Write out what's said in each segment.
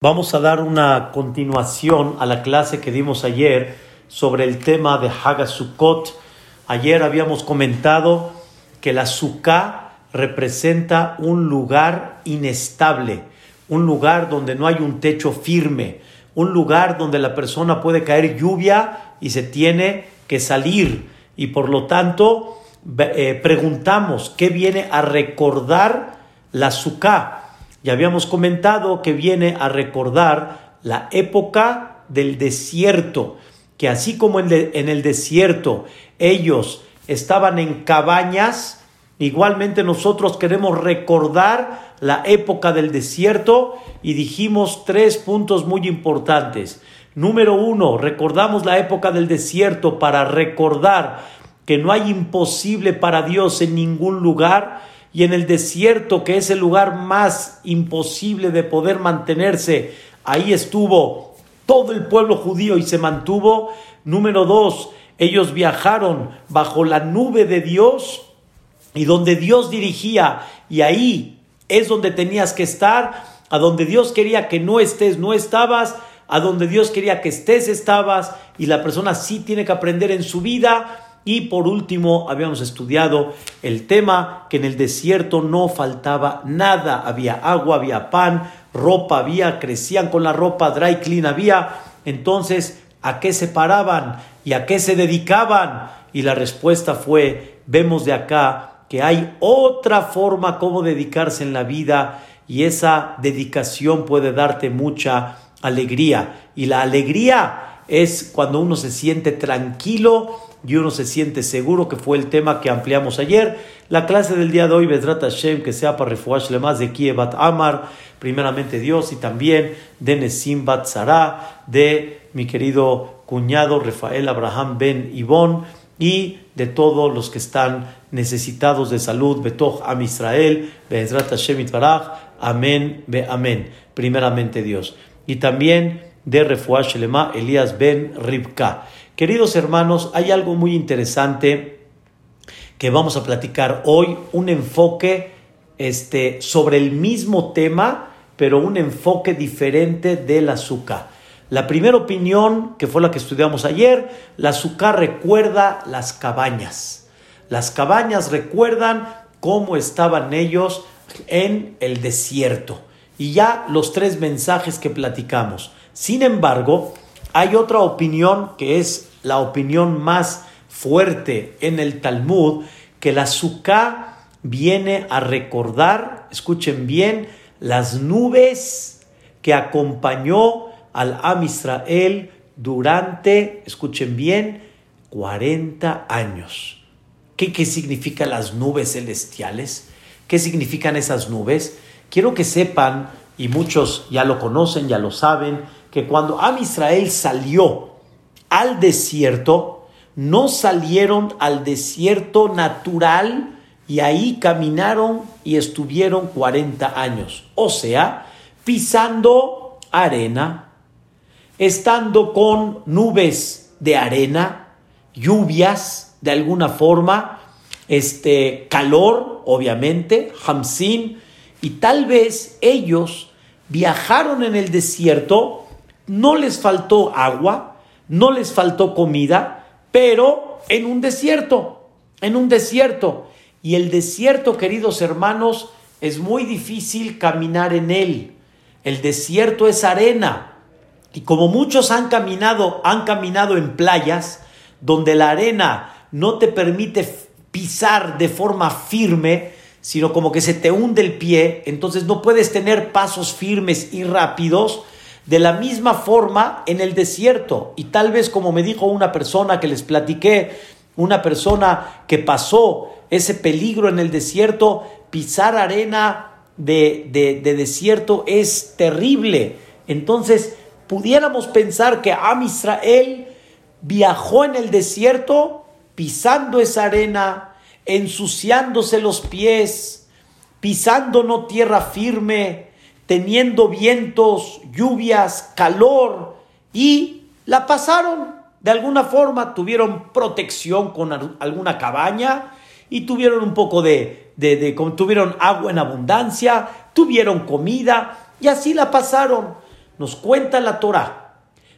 Vamos a dar una continuación a la clase que dimos ayer sobre el tema de Hagasukot. Ayer habíamos comentado que la Sukkah representa un lugar inestable, un lugar donde no hay un techo firme, un lugar donde la persona puede caer lluvia y se tiene que salir. Y por lo tanto, eh, preguntamos qué viene a recordar la Sukkah ya habíamos comentado que viene a recordar la época del desierto, que así como en, el desierto ellos estaban en cabañas, igualmente nosotros queremos recordar la época del desierto y dijimos tres puntos muy importantes. Número uno, recordamos la época del desierto para recordar que no hay imposible para Dios en ningún lugar y en el desierto, que es el lugar más imposible de poder mantenerse, ahí estuvo todo el pueblo judío y se mantuvo. Número dos, ellos viajaron bajo la nube de Dios y donde Dios dirigía, y ahí es donde tenías que estar, a donde Dios quería que no estés, no estabas, a donde Dios quería que estés, estabas, y la persona sí tiene que aprender en su vida y por último, habíamos estudiado el tema que en el desierto no faltaba nada. Había agua, había pan, ropa había, crecían con la ropa, dry clean había. Entonces, ¿a qué se paraban y a qué se dedicaban? Y la respuesta fue, vemos de acá que hay otra forma como dedicarse en la vida y esa dedicación puede darte mucha alegría. Y la alegría es cuando uno se siente tranquilo y uno se siente seguro, que fue el tema que ampliamos ayer. La clase del día de hoy, Bedrat Hashem, que sea para Refuash más de Kiebat Amar, primeramente Dios, y también de Nesim Bat Zara, de mi querido cuñado Rafael Abraham Ben Ibón, y de todos los que están necesitados de salud, Betoch Am Israel, Bedrat Hashem Itbarach, Amén, Be Amén, primeramente Dios. Y también de Refuash Lema Elías Ben Ribka. Queridos hermanos, hay algo muy interesante que vamos a platicar hoy, un enfoque este, sobre el mismo tema, pero un enfoque diferente del azúcar. La primera opinión, que fue la que estudiamos ayer, la azúcar recuerda las cabañas. Las cabañas recuerdan cómo estaban ellos en el desierto. Y ya los tres mensajes que platicamos. Sin embargo, hay otra opinión que es la opinión más fuerte en el Talmud, que la Sukkah viene a recordar, escuchen bien, las nubes que acompañó al Am Israel durante, escuchen bien, 40 años. ¿Qué, ¿Qué significan las nubes celestiales? ¿Qué significan esas nubes? Quiero que sepan, y muchos ya lo conocen, ya lo saben, que cuando Am Israel salió al desierto, no salieron al desierto natural y ahí caminaron y estuvieron 40 años. O sea, pisando arena, estando con nubes de arena, lluvias de alguna forma, este calor, obviamente, hamsin, y tal vez ellos viajaron en el desierto, no les faltó agua, no les faltó comida, pero en un desierto, en un desierto. Y el desierto, queridos hermanos, es muy difícil caminar en él. El desierto es arena. Y como muchos han caminado, han caminado en playas donde la arena no te permite pisar de forma firme, sino como que se te hunde el pie, entonces no puedes tener pasos firmes y rápidos, de la misma forma en el desierto. Y tal vez como me dijo una persona que les platiqué, una persona que pasó ese peligro en el desierto, pisar arena de, de, desierto es terrible. Entonces, pudiéramos pensar que Am Israel viajó en el desierto pisando esa arena, ensuciándose los pies, pisando no tierra firme, teniendo vientos, lluvias, calor, y la pasaron de alguna forma, tuvieron protección con alguna cabaña y tuvieron un poco de, tuvieron agua en abundancia, tuvieron comida y así la pasaron. nos cuenta la Torah,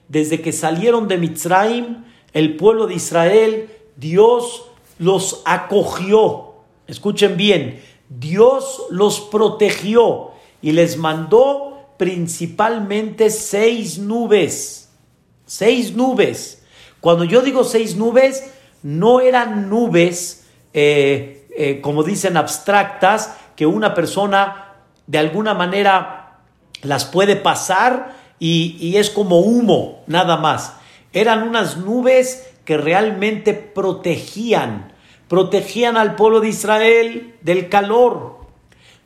desde que salieron de Mitzrayim, el pueblo de Israel, Dios los acogió. Escuchen bien, Dios los protegió y les mandó principalmente seis nubes. Seis nubes. Cuando yo digo seis nubes, no eran nubes, eh, eh, como dicen, abstractas, que una persona de alguna manera las puede pasar y, y es como humo, nada más. Eran unas nubes que realmente protegían, protegían al pueblo de Israel del calor,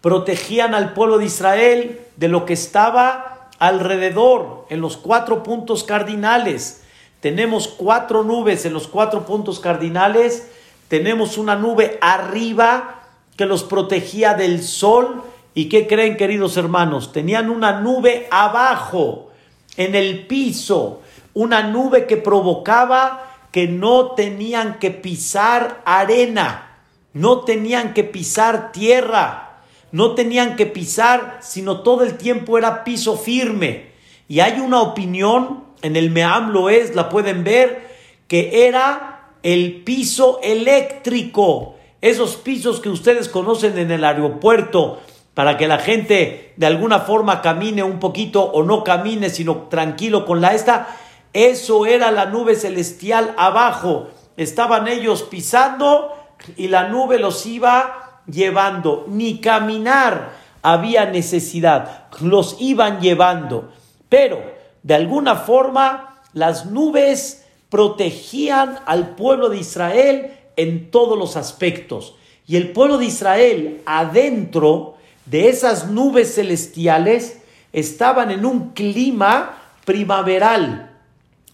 protegían al pueblo de Israel de lo que estaba alrededor, en los cuatro puntos cardinales. Tenemos cuatro nubes en los cuatro puntos cardinales. Tenemos una nube arriba que los protegía del sol. ¿Y qué creen, queridos hermanos? Tenían una nube abajo, en el piso, una nube que provocaba que no tenían que pisar arena, no tenían que pisar tierra, no tenían que pisar, sino todo el tiempo era piso firme. Y hay una opinión en el Meam lo es, la pueden ver, que era el piso eléctrico. Esos pisos que ustedes conocen en el aeropuerto para que la gente de alguna forma camine un poquito o no camine, sino tranquilo con la esta. Eso era la nube celestial abajo. Estaban ellos pisando y la nube los iba llevando. Ni caminar había necesidad. Los iban llevando. Pero de alguna forma las nubes protegían al pueblo de Israel en todos los aspectos. Y el pueblo de Israel adentro de esas nubes celestiales estaban en un clima primaveral,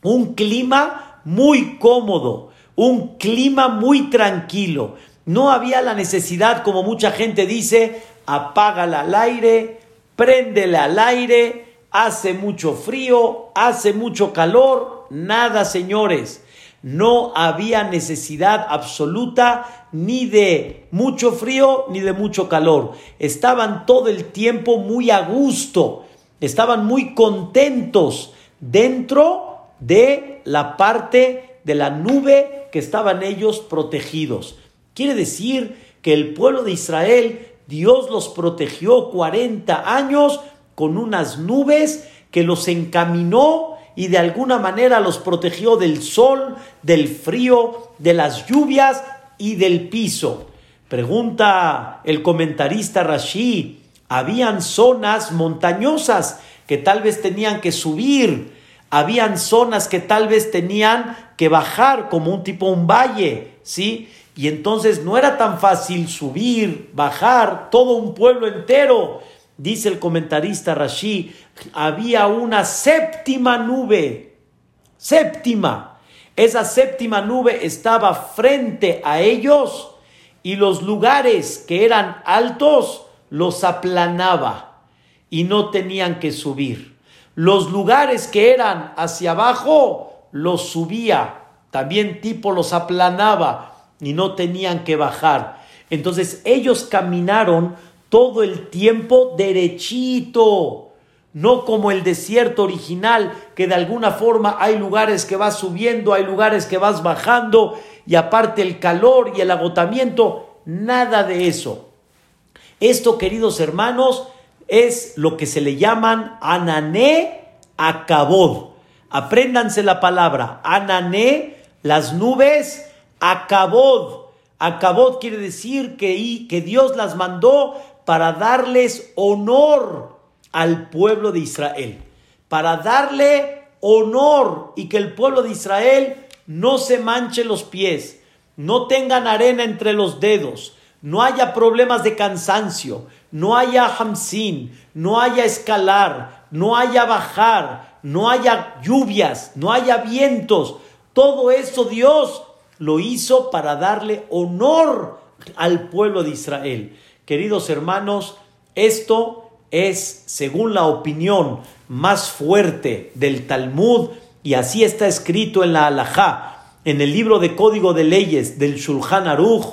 un clima muy cómodo, un clima muy tranquilo. No había la necesidad, como mucha gente dice, apágala al aire, préndele al aire, hace mucho frío, hace mucho calor, nada señores. No había necesidad absoluta ni de mucho frío ni de mucho calor. Estaban todo el tiempo muy a gusto, estaban muy contentos dentro de la parte de la nube que estaban ellos protegidos. Quiere decir que el pueblo de Israel, Dios los protegió 40 años con unas nubes que los encaminó y de alguna manera los protegió del sol, del frío, de las lluvias y del piso. Pregunta el comentarista Rashi, habían zonas montañosas que tal vez tenían que subir, habían zonas que tal vez tenían que bajar como un tipo un valle, ¿sí? Y entonces no era tan fácil subir, bajar todo un pueblo entero. Dice el comentarista Rashi, había una séptima nube, séptima. Esa séptima nube estaba frente a ellos y los lugares que eran altos los aplanaba y no tenían que subir. Los lugares que eran hacia abajo los subía, también tipo los aplanaba y no tenían que bajar. Entonces ellos caminaron todo el tiempo derechito, no como el desierto original, que de alguna forma hay lugares que vas subiendo, hay lugares que vas bajando, y aparte el calor y el agotamiento, nada de eso. Esto, queridos hermanos, es lo que se le llaman anané acabod. Apréndanse la palabra, anané, las nubes, acabod. Acabod quiere decir que, que Dios las mandó para darles honor al pueblo de Israel, para darle honor y que el pueblo de Israel no se manche los pies, no tengan arena entre los dedos, no haya problemas de cansancio, no haya hamsin, no haya escalar, no haya bajar, no haya lluvias, no haya vientos. Todo eso Dios lo hizo para darle honor al pueblo de Israel. Queridos hermanos, esto es, según la opinión más fuerte del Talmud, y así está escrito en la Alajá, en el libro de Código de Leyes del Shulchan Aruch,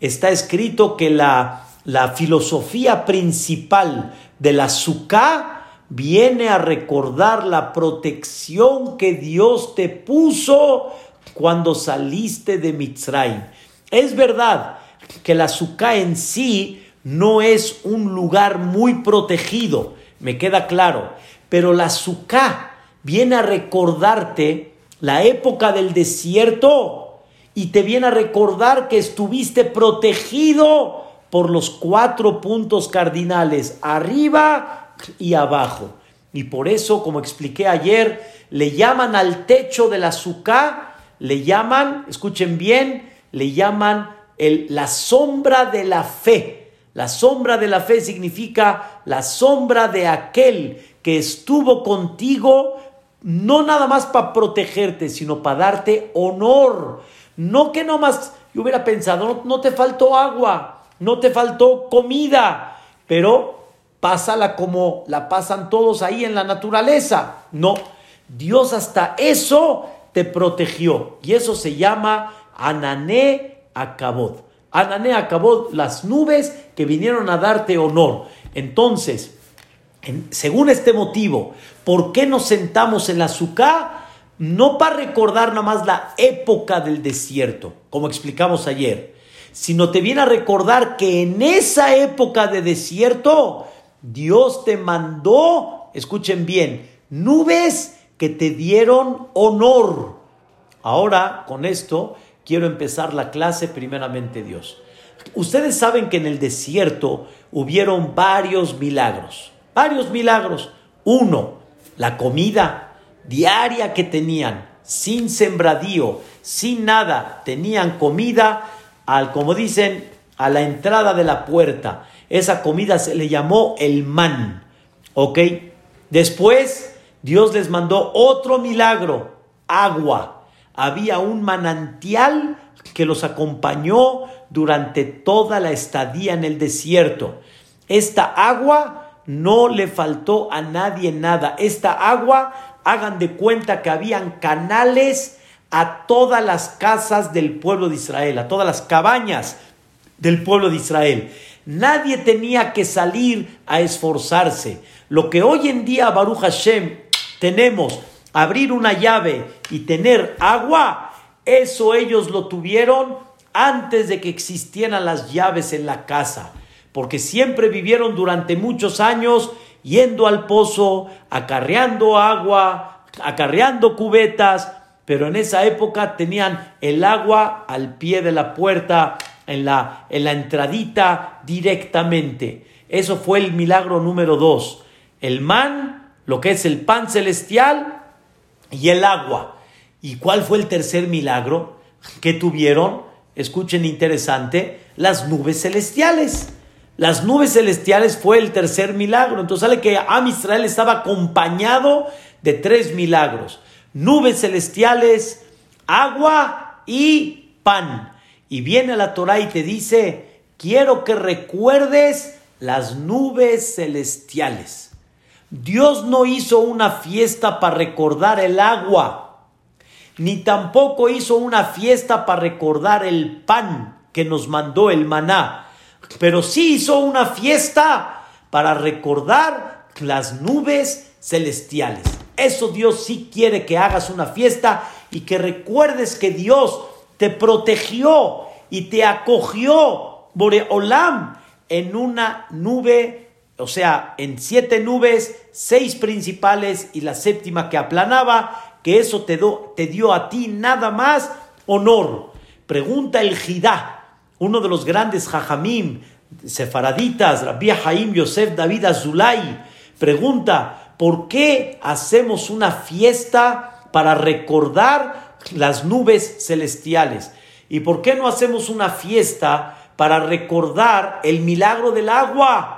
está escrito que la, la filosofía principal de la Sukkah viene a recordar la protección que Dios te puso cuando saliste de Mitzrayim. Es verdad que la Sukkah en sí no es un lugar muy protegido, me queda claro, pero la Sukkah viene a recordarte la época del desierto y te viene a recordar que estuviste protegido por los cuatro puntos cardinales, arriba y abajo. Y por eso, como expliqué ayer, le llaman al techo de la Sukkah, le llaman, escuchen bien, le llaman el, la sombra de la fe. La sombra de la fe significa la sombra de aquel que estuvo contigo, no nada más para protegerte, sino para darte honor. No que nomás yo hubiera pensado, no, no te faltó agua, no te faltó comida, pero pásala como la pasan todos ahí en la naturaleza. No, Dios hasta eso te protegió. Y eso se llama Anané Acabod. Anané Acabod, las nubes que vinieron a darte honor. Entonces, según este motivo, ¿por qué nos sentamos en la azúcar? No para recordar nada más la época del desierto, como explicamos ayer, sino te viene a recordar que en esa época de desierto Dios te mandó, escuchen bien, nubes que te dieron honor. Ahora, con esto, quiero empezar la clase primeramente Dios. Ustedes saben que en el desierto hubieron varios milagros, varios milagros. Uno, la comida diaria que tenían, sin sembradío, sin nada, tenían comida al, como dicen, a la entrada de la puerta. Esa comida se le llamó el man. ¿Ok? Después Dios les mandó otro milagro, agua. Había un manantial que los acompañó durante toda la estadía en el desierto. Esta agua no le faltó a nadie nada. Esta agua, hagan de cuenta que habían canales a todas las casas del pueblo de Israel, a todas las cabañas del pueblo de Israel. Nadie tenía que salir a esforzarse. Lo que hoy en día, Baruch Hashem, tenemos, abrir una llave y tener agua, eso ellos lo tuvieron antes de que existieran las llaves en la casa, porque siempre vivieron durante muchos años yendo al pozo, acarreando agua, acarreando cubetas, pero en esa época tenían el agua al pie de la puerta, en la, en la entradita directamente. Eso fue el milagro número dos. El man, lo que es el pan celestial y el agua. ¿Y cuál fue el tercer milagro que tuvieron? Escuchen interesante, las nubes celestiales. Las nubes celestiales fue el tercer milagro. Entonces sale que Am Israel estaba acompañado de tres milagros nubes celestiales, agua y pan. Y viene la Torah y te dice, quiero que recuerdes las nubes celestiales. Dios no hizo una fiesta para recordar el agua, ni tampoco hizo una fiesta para recordar el pan que nos mandó el maná, pero sí hizo una fiesta para recordar las nubes celestiales. Eso Dios sí quiere que hagas una fiesta y que recuerdes que Dios te protegió y te acogió, Boreolam, en una nube, o sea, en siete nubes, seis principales y la séptima que aplanaba, que eso te, te dio a ti nada más honor. Pregunta el Jidá, uno de los grandes jajamim, sefaraditas, Rabbi Haim Yosef David Azulay, pregunta, ¿por qué hacemos una fiesta para recordar las nubes celestiales? ¿Y por qué no hacemos una fiesta para recordar el milagro del agua,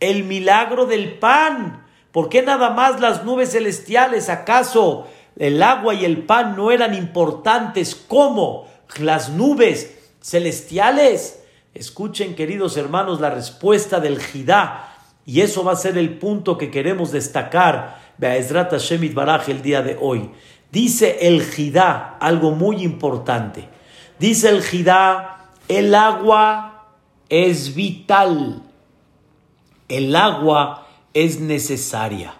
el milagro del pan? ¿Por qué nada más las nubes celestiales? ¿Acaso el agua y el pan no eran importantes como las nubes celestiales? Escuchen, queridos hermanos, la respuesta del Jidá y eso va a ser el punto que queremos destacar Be'ezrat Hashem Baraj el día de hoy. Dice el Jidá algo muy importante. Dice el Jidá, el agua es vital. El agua es necesaria.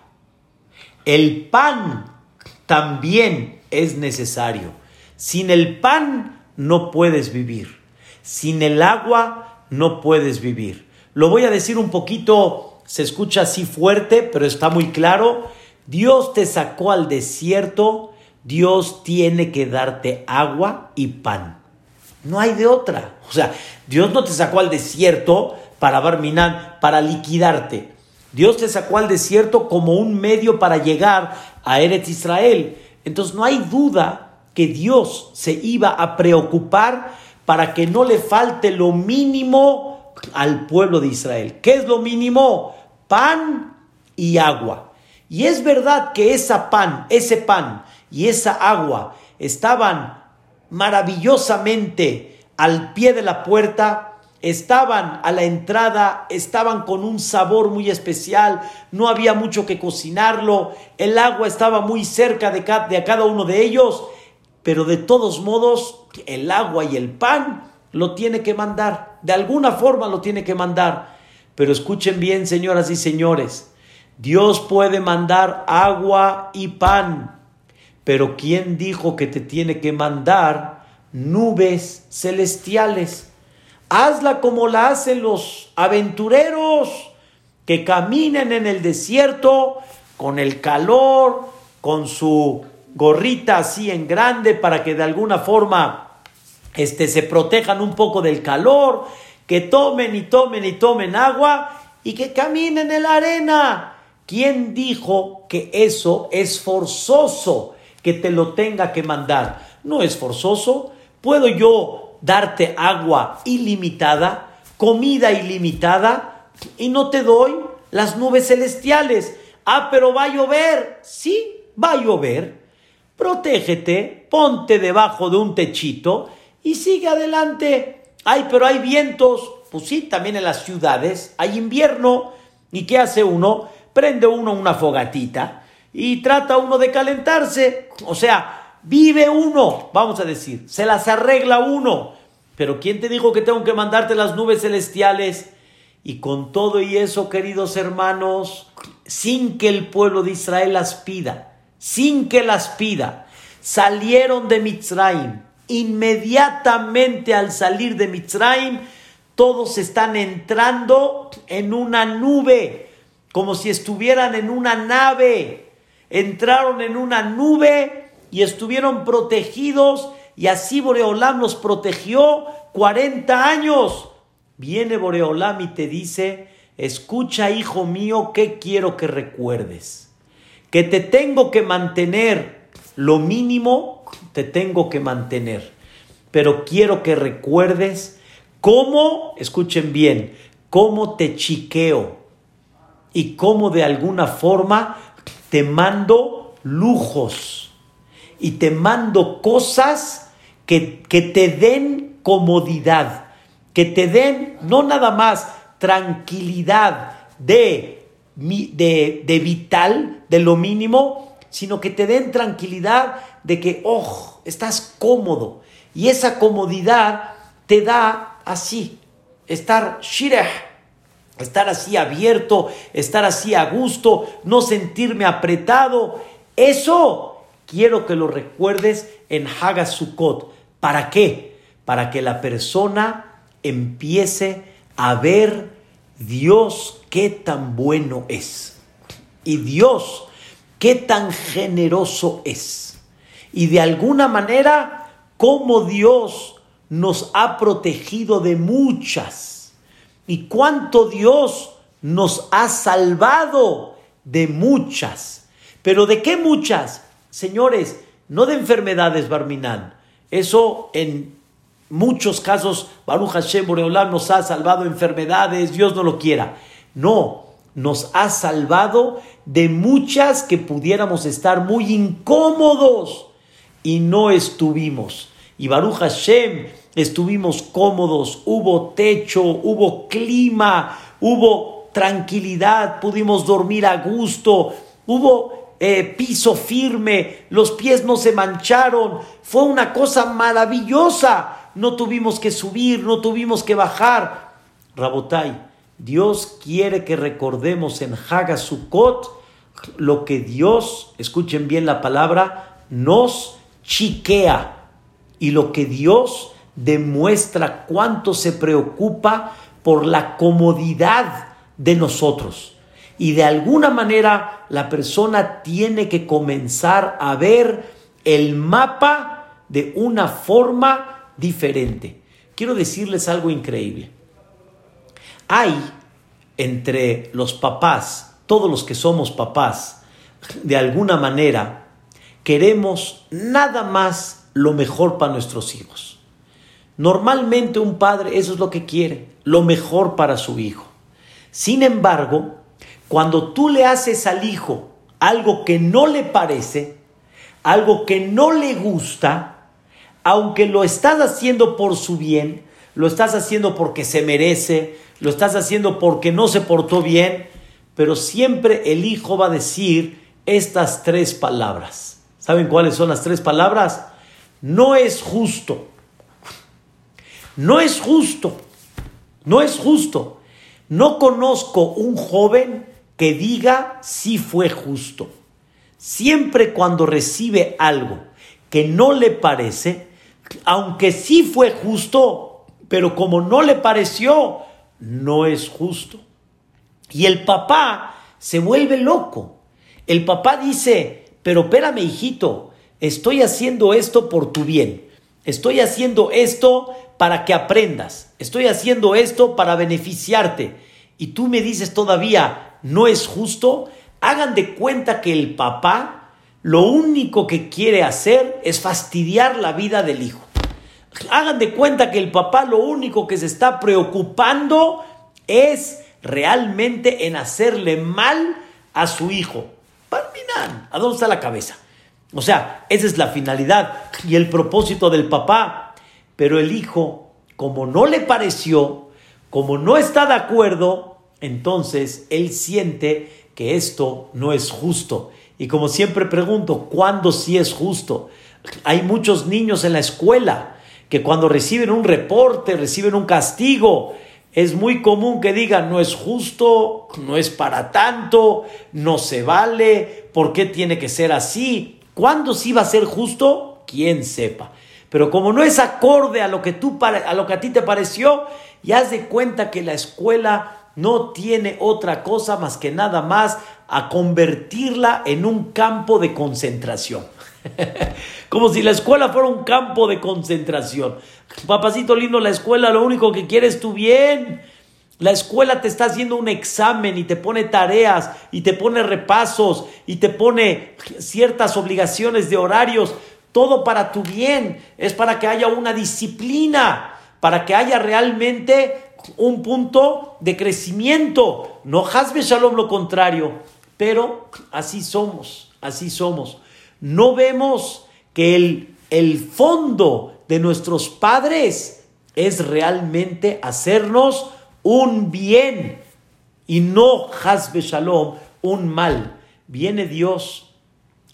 el pan también es necesario. Sin el pan no puedes vivir. Sin el agua no puedes vivir. Lo voy a decir un poquito, se escucha así fuerte, pero está muy claro. Dios te sacó al desierto, Dios tiene que darte agua y pan. No hay de otra. O sea, Dios no te sacó al desierto para barminar, para liquidarte. Dios te sacó al desierto como un medio para llegar a Eretz Israel. Entonces no hay duda que Dios se iba a preocupar para que no le falte lo mínimo al pueblo de Israel. ¿Qué es lo mínimo? Pan y agua. Y es verdad que esa pan, ese pan y esa agua estaban maravillosamente al pie de la puerta estaban a la entrada, estaban con un sabor muy especial, no había mucho que cocinarlo, el agua estaba muy cerca de, cada uno de ellos, pero de todos modos el agua y el pan lo tiene que mandar, de alguna forma lo tiene que mandar. Pero escuchen bien, señoras y señores, Dios puede mandar agua y pan, pero ¿quién dijo que te tiene que mandar nubes celestiales? Hazla como la hacen los aventureros que caminen en el desierto con el calor, con su gorrita así en grande para que de alguna forma este, se protejan un poco del calor, que tomen y tomen y tomen agua y que caminen en la arena. ¿Quién dijo que eso es forzoso, que te lo tenga que mandar? No es forzoso. ¿Puedo yo darte agua ilimitada, comida ilimitada, y no te doy las nubes celestiales. Ah, pero va a llover. Sí, va a llover. Protégete, ponte debajo de un techito y sigue adelante. Ay, pero hay vientos. Pues sí, también en las ciudades hay invierno. ¿Y qué hace uno? Prende uno una fogatita y trata uno de calentarse. O sea, Vive uno, vamos a decir, se las arregla uno. Pero ¿quién te dijo que tengo que mandarte las nubes celestiales? Y con todo y eso, queridos hermanos, sin que el pueblo de Israel las pida, sin que las pida, salieron de Mitzrayim. Inmediatamente al salir de Mitzrayim, todos están entrando en una nube, como si estuvieran en una nave. Entraron en una nube y estuvieron protegidos y así Boreolam los protegió 40 años. Viene Boreolam y te dice, escucha hijo mío, ¿qué quiero que recuerdes? Que te tengo que mantener lo mínimo, te tengo que mantener. Pero quiero que recuerdes cómo, escuchen bien, cómo te chiqueo y cómo de alguna forma te mando lujos y te mando cosas que, te den comodidad, que te den no nada más tranquilidad de, de, de vital, de lo mínimo, sino que te den tranquilidad de que, oh, estás cómodo. Y esa comodidad te da así, estar shireh, estar así abierto, estar así a gusto, no sentirme apretado. Eso quiero que lo recuerdes en Hagasukot. ¿Para qué? Para que la persona empiece a ver Dios qué tan bueno es. Y Dios qué tan generoso es. Y de alguna manera, cómo Dios nos ha protegido de muchas. Y cuánto Dios nos ha salvado de muchas. Pero ¿de qué muchas? Señores, no de enfermedades, Barminan. Eso en muchos casos, Baruch Hashem Boreolam nos ha salvado enfermedades, Dios no lo quiera. No, nos ha salvado de muchas que pudiéramos estar muy incómodos y no estuvimos. Y Baruch Hashem estuvimos cómodos, hubo techo, hubo clima, hubo tranquilidad, pudimos dormir a gusto, hubo eh, piso firme, los pies no se mancharon, fue una cosa maravillosa. No tuvimos que subir, no tuvimos que bajar. Rabotai, Dios quiere que recordemos en Hagasukot, lo que Dios, escuchen bien la palabra, nos chiquea y lo que Dios demuestra cuánto se preocupa por la comodidad de nosotros. Y de alguna manera la persona tiene que comenzar a ver el mapa de una forma diferente. Quiero decirles algo increíble. Hay entre los papás, todos los que somos papás, de alguna manera, queremos nada más lo mejor para nuestros hijos. Normalmente un padre eso es lo que quiere, lo mejor para su hijo. Sin embargo, cuando tú le haces al hijo algo que no le parece, algo que no le gusta, aunque lo estás haciendo por su bien, lo estás haciendo porque se merece, lo estás haciendo porque no se portó bien, pero siempre el hijo va a decir estas tres palabras. ¿Saben cuáles son las tres palabras? No es justo. No es justo. No es justo. No conozco un joven que diga si fue justo. Siempre cuando recibe algo que no le parece, aunque sí fue justo, pero como no le pareció, no es justo. Y el papá se vuelve loco. El papá dice, pero espérame hijito, estoy haciendo esto por tu bien. Estoy haciendo esto para que aprendas. Estoy haciendo esto para beneficiarte. Y tú me dices todavía, no es justo. Hagan de cuenta que el papá lo único que quiere hacer es fastidiar la vida del hijo. Hagan de cuenta que el papá lo único que se está preocupando es realmente en hacerle mal a su hijo. Parminan, ¿a dónde está la cabeza? O sea, esa es la finalidad y el propósito del papá. Pero el hijo, como no le pareció, como no está de acuerdo, entonces él siente que esto no es justo. Y como siempre pregunto, ¿cuándo sí es justo? Hay muchos niños en la escuela que cuando reciben un reporte, reciben un castigo, es muy común que digan, no es justo, no es para tanto, no se vale, ¿por qué tiene que ser así? ¿Cuándo sí va a ser justo? Quién sepa. Pero como no es acorde a lo que, tú, a, lo que a ti te pareció, ya haz de cuenta que la escuela no tiene otra cosa más que nada más a convertirla en un campo de concentración. Como si la escuela fuera un campo de concentración. Papacito lindo, la escuela lo único que quiere es tu bien. La escuela te está haciendo un examen y te pone tareas y te pone repasos y te pone ciertas obligaciones de horarios. Todo para tu bien. Es para que haya una disciplina, para que haya realmente un punto de crecimiento. No hasbe shalom lo contrario. Pero así somos, así somos no vemos que el, el fondo de nuestros padres es realmente hacernos un bien y no hasbe shalom, un mal. Viene Dios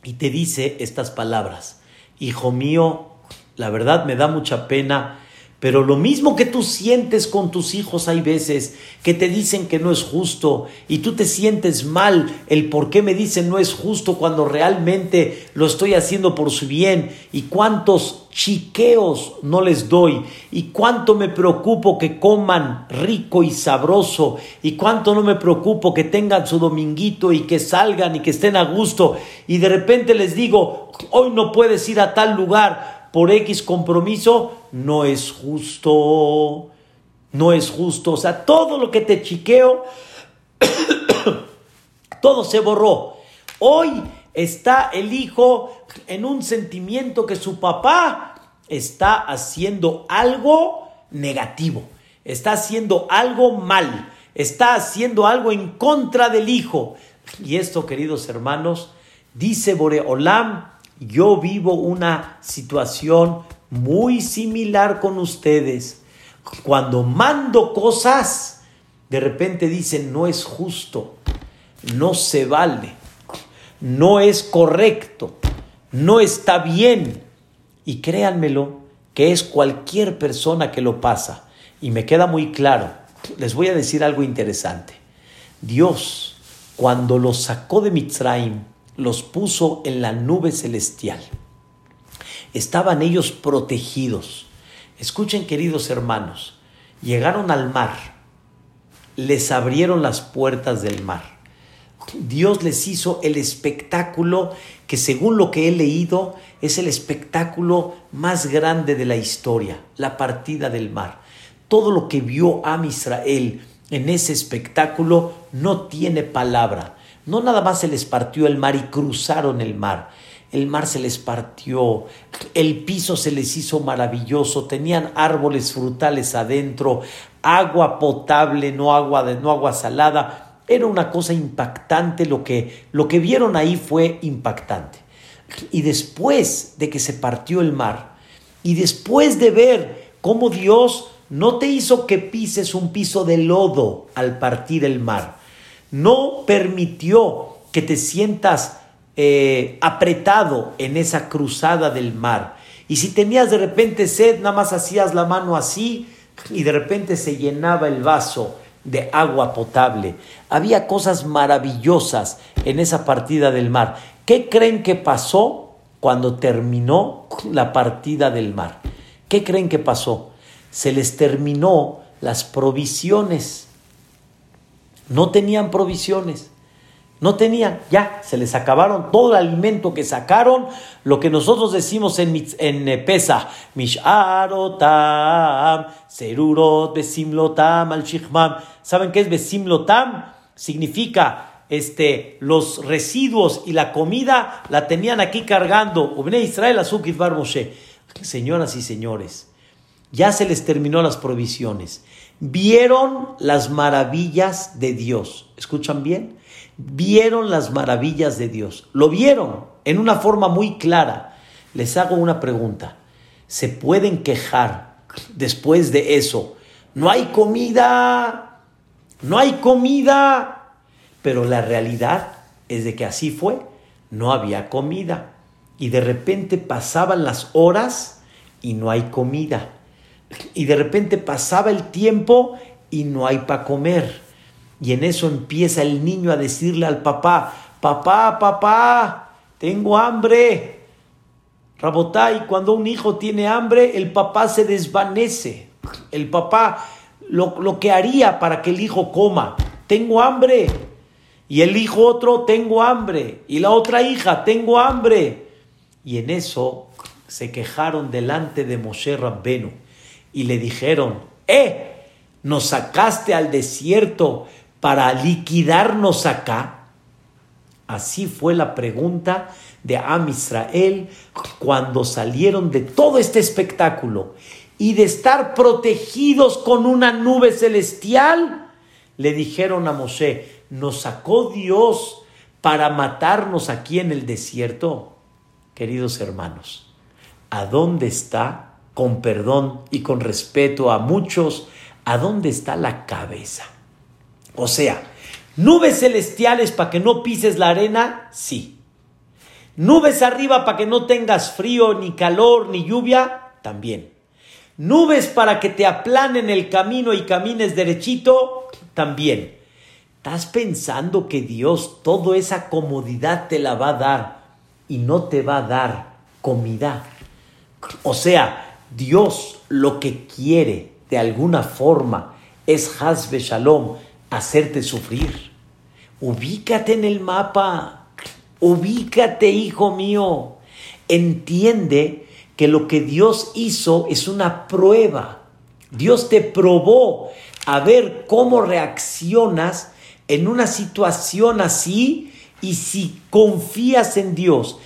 y te dice estas palabras. Hijo mío, la verdad me da mucha pena pero lo mismo que tú sientes con tus hijos hay veces que te dicen que no es justo y tú te sientes mal. El por qué me dicen no es justo cuando realmente lo estoy haciendo por su bien. Y cuántos chiqueos no les doy y cuánto me preocupo que coman rico y sabroso y cuánto no me preocupo que tengan su dominguito y que salgan y que estén a gusto y de repente les digo hoy no puedes ir a tal lugar por X compromiso, no es justo. No es justo. O sea, todo lo que te chiqueo, todo se borró. Hoy está el hijo en un sentimiento que su papá está haciendo algo negativo, está haciendo algo mal, está haciendo algo en contra del hijo. Y esto, queridos hermanos, dice Boreolam, yo vivo una situación muy similar con ustedes. Cuando mando cosas, de repente dicen, no es justo, no se vale, no es correcto, no está bien. Y créanmelo, que es cualquier persona que lo pasa. Y me queda muy claro, les voy a decir algo interesante. Dios cuando los sacó de Mitzrayim, los puso en la nube celestial. Estaban ellos protegidos. Escuchen, queridos hermanos, llegaron al mar, les abrieron las puertas del mar. Dios les hizo el espectáculo que según lo que he leído es el espectáculo más grande de la historia, la partida del mar. Todo lo que vio Am Israel en ese espectáculo no tiene palabra. No nada más se les partió el mar y cruzaron el mar. El mar se les partió, el piso se les hizo maravilloso, tenían árboles frutales adentro, agua potable, no agua de no agua salada. Era una cosa impactante lo que lo que vieron ahí fue impactante. Y después de que se partió el mar y después de ver cómo Dios no te hizo que pises un piso de lodo al partir el mar, no permitió que te sientas eh, apretado en esa cruzada del mar. Y si tenías de repente sed, nada más hacías la mano así y de repente se llenaba el vaso de agua potable. Había cosas maravillosas en esa partida del mar. ¿Qué creen que pasó cuando terminó la partida del mar? ¿Qué creen que pasó? Se les terminó las provisiones. No tenían provisiones. No tenían, ya, se les acabaron todo el alimento que sacaron, lo que nosotros decimos en, en eh, Pesa, Misharotam, Serurot, Besimlotam, al ¿Saben qué es Besimlotam? Significa este, los residuos y la comida la tenían aquí cargando. Israel, Bar Moshe. Señoras y señores, ya se les terminó las provisiones. Vieron las maravillas de Dios. ¿Escuchan bien? vieron las maravillas de Dios. Lo vieron en una forma muy clara. Les hago una pregunta. ¿Se pueden quejar después de eso? No hay comida, no hay comida. Pero la realidad es de que así fue. No había comida. Y de repente pasaban las horas y no hay comida. Y de repente pasaba el tiempo y no hay para comer. Y en eso empieza el niño a decirle al papá, papá, papá, tengo hambre. Rabotay, cuando un hijo tiene hambre, el papá se desvanece. El papá lo, lo que haría para que el hijo coma, tengo hambre. Y el hijo otro, tengo hambre. Y la otra hija, tengo hambre. Y en eso se quejaron delante de Moshe Rabbenu y le dijeron, ¡eh! Nos sacaste al desierto para liquidarnos acá? Así fue la pregunta de Am Israel cuando salieron de todo este espectáculo y de estar protegidos con una nube celestial. Le dijeron a Moshe, ¿nos sacó Dios para matarnos aquí en el desierto? Queridos hermanos, ¿a dónde está, con perdón y con respeto a muchos, a dónde está la cabeza? O sea, nubes celestiales para que no pises la arena, sí. Nubes arriba para que no tengas frío, ni calor, ni lluvia, también. Nubes para que te aplanen el camino y camines derechito, también. ¿Estás pensando que Dios toda esa comodidad te la va a dar y no te va a dar comida? O sea, Dios lo que quiere de alguna forma es Hazbe Shalom, hacerte sufrir. Ubícate en el mapa, ubícate, hijo mío. Entiende que lo que Dios hizo es una prueba. Dios te probó a ver cómo reaccionas en una situación así y si confías en Dios,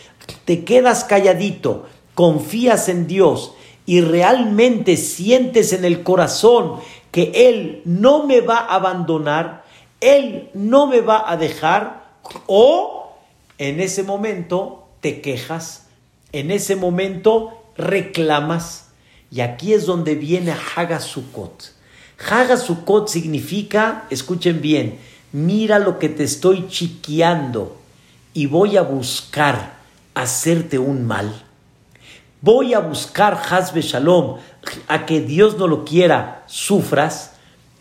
te quedas calladito, confías en Dios y realmente sientes en el corazón que Él no me va a abandonar, Él no me va a dejar, o en ese momento te quejas, en ese momento reclamas, y aquí es donde viene Hagasukot. Hagasukot significa, escuchen bien, mira lo que te estoy chiqueando y voy a buscar hacerte un mal. Voy a buscar Hazbe Shalom, a que Dios no lo quiera, sufras,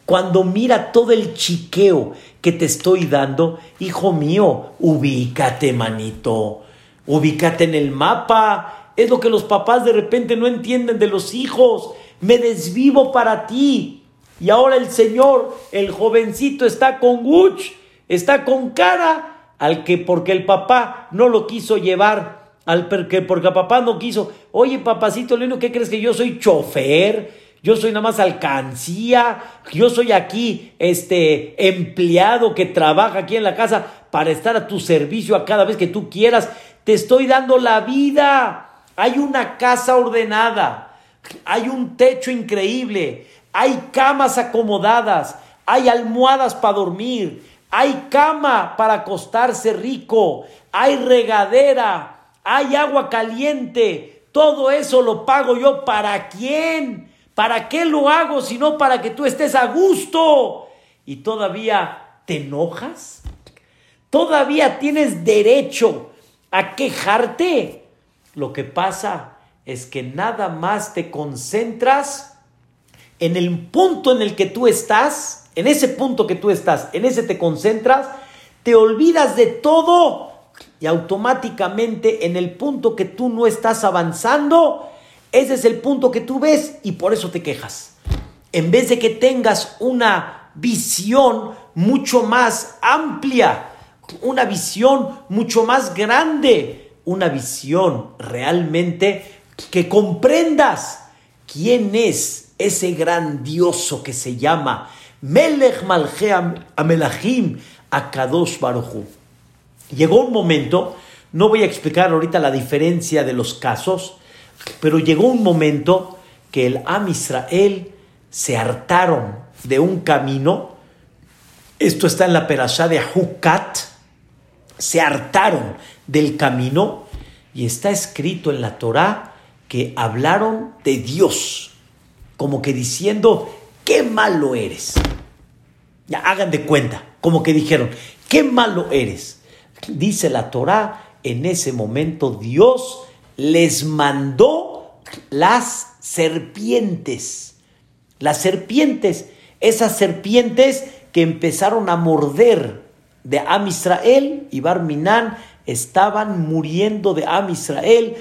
cuando mira todo el chiqueo que te estoy dando, hijo mío, ubícate, manito, ubícate en el mapa. Es lo que los papás de repente no entienden de los hijos. Me desvivo para ti. Y ahora el Señor, el jovencito, está con Guch, está con cara, al que porque el papá no lo quiso llevar, al porque, papá no quiso. Oye, papacito, Leno, ¿qué crees que yo soy chofer? yo soy nada más alcancía, yo soy aquí este empleado que trabaja aquí en la casa para estar a tu servicio a cada vez que tú quieras. Te estoy dando la vida. Hay una casa ordenada, hay un techo increíble, hay camas acomodadas, hay almohadas para dormir, hay cama para acostarse rico, hay regadera, hay agua caliente. Todo eso lo pago yo para quién? ¿Para qué lo hago si no para que tú estés a gusto? ¿Y todavía te enojas? ¿Todavía tienes derecho a quejarte? Lo que pasa es que nada más te concentras en el punto en el que tú estás, en ese punto que tú estás, en ese te concentras, te olvidas de todo y automáticamente en el punto que tú no estás avanzando, ese es el punto que tú ves y por eso te quejas. En vez de que tengas una visión mucho más amplia, una visión mucho más grande, una visión realmente que comprendas quién es ese grandioso que se llama Melech Malche Amelachim Akadosh Baruchu. Llegó un momento, no voy a explicar ahorita la diferencia de los casos, pero llegó un momento que el Am Israel se hartaron de un camino. Esto está en la perashá de Hukat. Se hartaron del camino y está escrito en la Torá que hablaron de Dios, como que diciendo, qué malo eres. Ya hagan de cuenta, como que dijeron, qué malo eres. Dice la Torá, en ese momento Dios les mandó las serpientes. Las serpientes, esas serpientes que empezaron a morder de Am Israel y Barminan estaban muriendo de Am Israel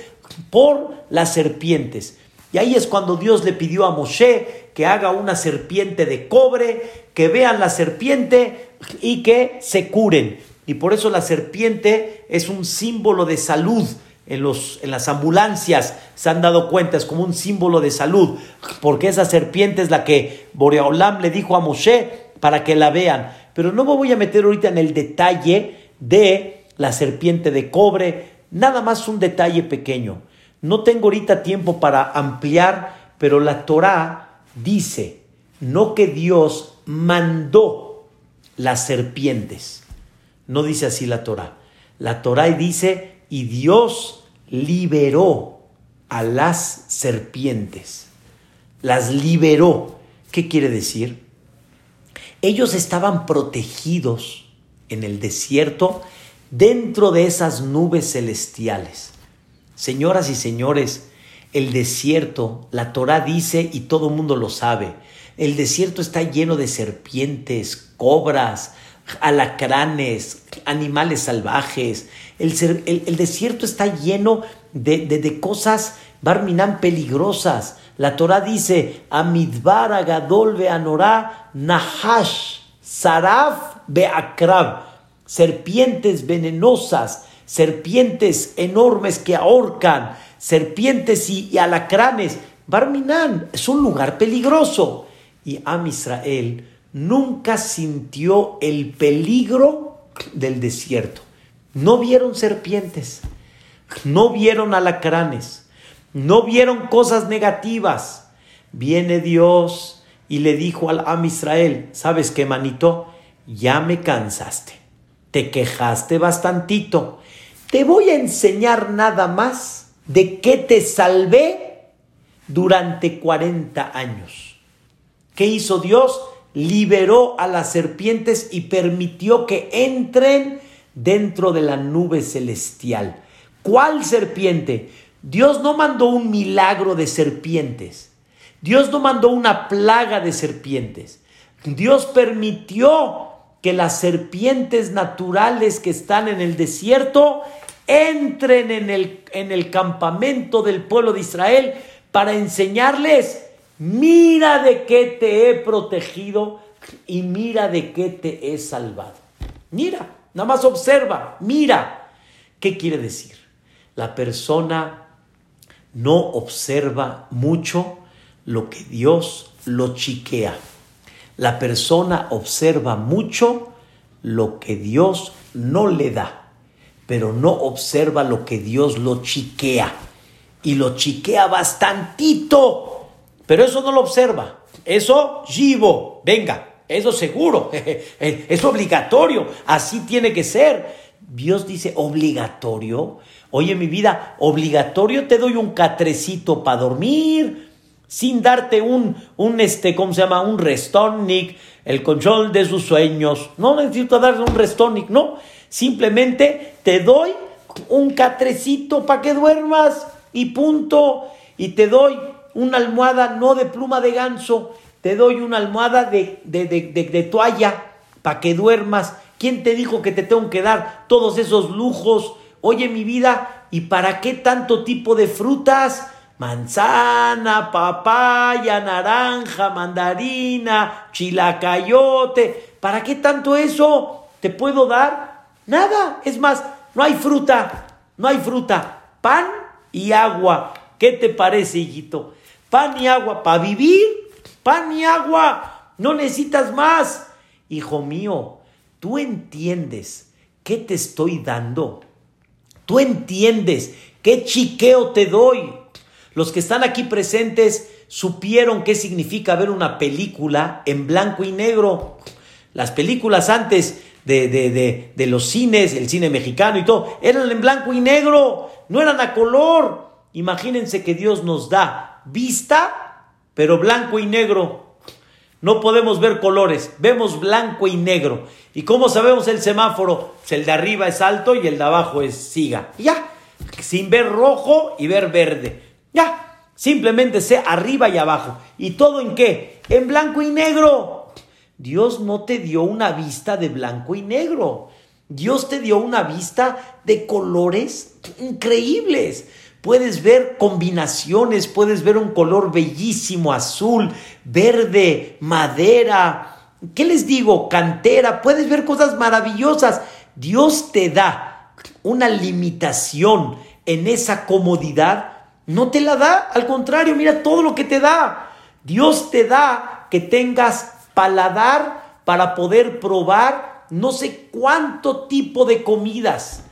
por las serpientes. Y ahí es cuando Dios le pidió a Moshe que haga una serpiente de cobre, que vean la serpiente y que se curen. Y por eso la serpiente es un símbolo de salud en, los, en las ambulancias se han dado cuenta, es como un símbolo de salud, porque esa serpiente es la que Boreolam le dijo a Moshe para que la vean. Pero no me voy a meter ahorita en el detalle de la serpiente de cobre, nada más un detalle pequeño. No tengo ahorita tiempo para ampliar, pero la Torah dice, no que Dios mandó las serpientes. No dice así la Torah. La Torah dice y Dios liberó a las serpientes. Las liberó. ¿Qué quiere decir? Ellos estaban protegidos en el desierto dentro de esas nubes celestiales. Señoras y señores, el desierto, la Torah dice y todo mundo lo sabe, el desierto está lleno de serpientes, cobras, alacranes, animales salvajes. El, desierto está lleno de, cosas, barminan, peligrosas. La Torah dice, Amidbar agadol veanorá nahash saraf beakrab. Serpientes venenosas, serpientes enormes que ahorcan, serpientes y, alacranes. Barminan es un lugar peligroso. Y Am Israel nunca sintió el peligro del desierto. No vieron serpientes, no vieron alacranes, no vieron cosas negativas. Viene Dios y le dijo al Am Israel, ¿sabes qué, manito? Ya me cansaste, te quejaste bastantito. Te voy a enseñar nada más de qué te salvé durante 40 años. ¿Qué hizo Dios? Liberó a las serpientes y permitió que entren dentro de la nube celestial. ¿Cuál serpiente? Dios no mandó un milagro de serpientes. Dios no mandó una plaga de serpientes. Dios permitió que las serpientes naturales que están en el desierto entren en el, en el campamento del pueblo de Israel para enseñarles, mira de qué te he protegido y mira de qué te he salvado. Mira, nada más observa, mira. ¿Qué quiere decir? La persona no observa mucho lo que Dios lo chiquea. La persona observa mucho lo que Dios no le da, pero no observa lo que Dios lo chiquea. Y lo chiquea bastantito, pero eso no lo observa. Eso, vivo, venga, eso seguro, es obligatorio, así tiene que ser. Dios dice obligatorio. Oye, mi vida, obligatorio te doy un catrecito para dormir, sin darte un, un, este, ¿cómo se llama? Un restonic, el control de sus sueños. No necesito darle un restonic, no. Simplemente te doy un catrecito para que duermas y punto. Y te doy una almohada no de pluma de ganso, te doy una almohada de, de, de, de toalla para que duermas. ¿Quién te dijo que te tengo que dar todos esos lujos? Oye, mi vida, ¿y para qué tanto tipo de frutas? manzana, papaya, naranja, mandarina, chilacayote. ¿Para qué tanto eso te puedo dar? Nada. Es más, no hay fruta, no hay fruta. Pan y agua. ¿Qué te parece, hijito? Pan y agua para vivir. Pan y agua. No necesitas más. Hijo mío, tú entiendes qué te estoy dando. Tú entiendes qué chiqueo te doy. Los que están aquí presentes supieron qué significa ver una película en blanco y negro. Las películas antes de, de, de, los cines, el cine mexicano y todo, eran en blanco y negro, no eran a color. Imagínense que Dios nos da vista, pero blanco y negro. No podemos ver colores, vemos blanco y negro. ¿Y cómo sabemos el semáforo? Pues el de arriba es alto y el de abajo es siga. Ya, sin ver rojo y ver verde. Ya, simplemente sé arriba y abajo. ¿Y todo en qué? En blanco y negro. Dios no te dio una vista de blanco y negro. Dios te dio una vista de colores increíbles. Puedes ver combinaciones, puedes ver un color bellísimo, azul, verde, madera. ¿Qué les digo? Cantera, puedes ver cosas maravillosas. Dios te da una limitación en esa comodidad no te la da, al contrario, mira todo lo que te da. Dios te da que tengas paladar para poder probar no sé cuánto tipo de comidas.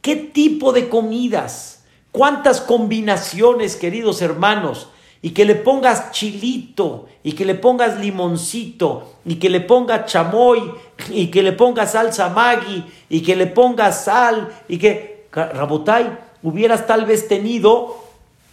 ¿Qué tipo de comidas? ¿Cuántas combinaciones, queridos hermanos? Y que le pongas chilito, y que le pongas limoncito, y que le pongas chamoy, y que le pongas salsa maggi, y que le pongas sal, y que, Rabotay, hubieras tal vez tenido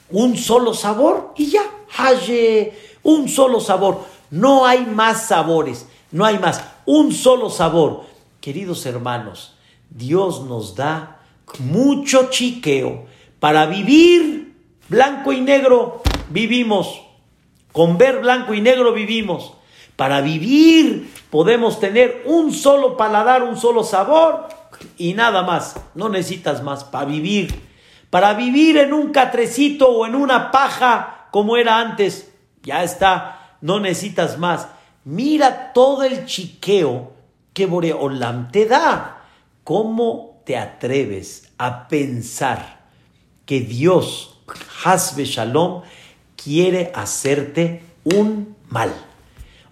un solo sabor y ya, haye, un solo sabor. No hay más sabores, no hay más, un solo sabor. Queridos hermanos, Dios nos da mucho chiqueo para vivir blanco y negro, vivimos. Con ver blanco y negro vivimos. Para vivir podemos tener un solo paladar, un solo sabor y nada más. No necesitas más para vivir para vivir en un catrecito o en una paja como era antes. Ya está, no necesitas más. Mira todo el chiqueo que Boreolam te da. ¿Cómo te atreves a pensar que Dios, Hasbe Shalom, quiere hacerte un mal?